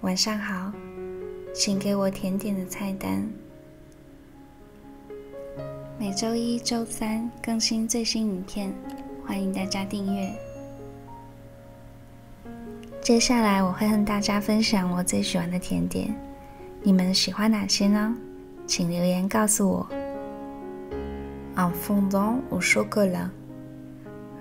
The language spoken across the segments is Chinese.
晚上好，请给我甜点的菜单。每周一、周三更新最新影片，欢迎大家订阅。接下来我会和大家分享我最喜欢的甜点，你们喜欢哪些呢？请留言告诉我。Un fondant au chocolat。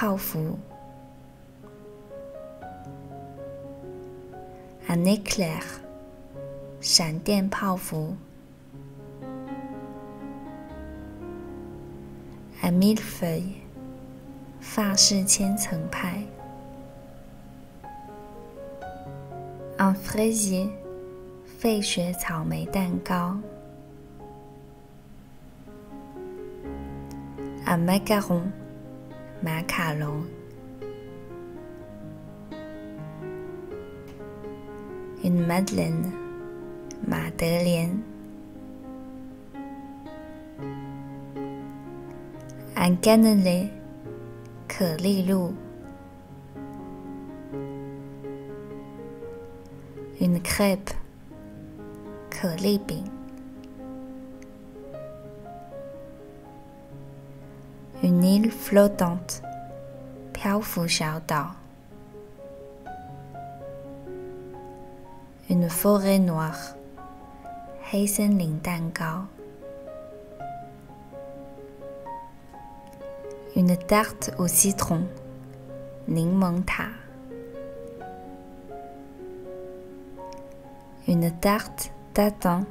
泡芙，un éclair，闪电泡芙，un millefeuille，法式千层派，un fraisier，费雪草莓蛋糕，un macaron。马卡龙，une madeleine，马德莲，un cannelé，可丽露，une crêpe，可丽饼。Une île flottante，漂浮小岛。Une forêt noire，黑森林蛋糕。Une tarte au citron，柠檬塔。Une tarte tatin，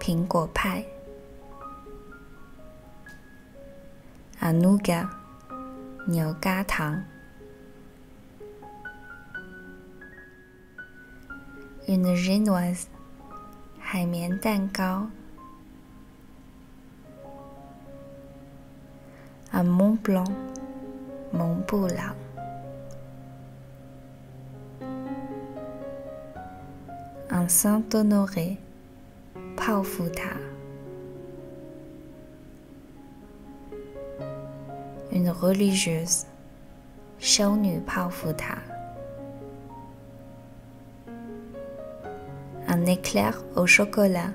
苹果派。 Anouga 牛轧糖。Une génoise，海绵蛋糕。Un Mont Blanc，蒙布朗。Un Saint Honoré，泡芙塔。une religieuse, Xiao Nu Un éclair au chocolat,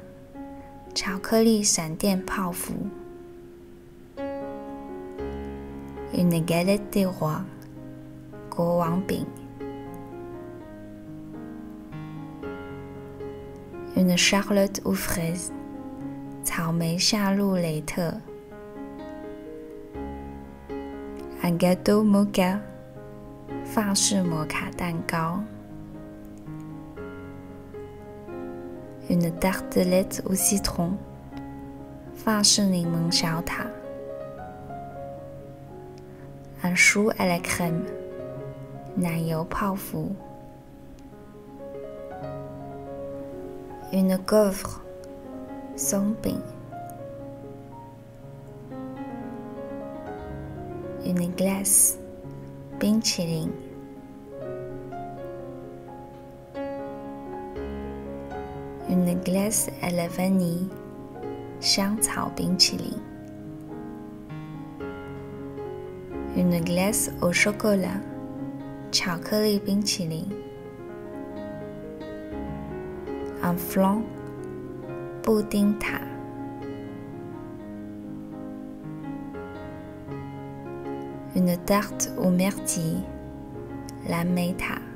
Chao Koli San Dian Pao Fu. Une galette des rois, Guo Wang Une charlotte aux fraises, Cao Mei Un gâteau mocha，法式摩卡蛋糕。Une tartelette au citron，法式柠檬小塔。Un chou à la crème，奶油泡芙。Une gaufre，松饼。Une glace，冰淇淋。Une glace à la vanille，香草冰淇淋。Une glace au chocolat，巧克力冰淇淋。Un flan，布丁塔。 une tarte aux myrtilles, la meita.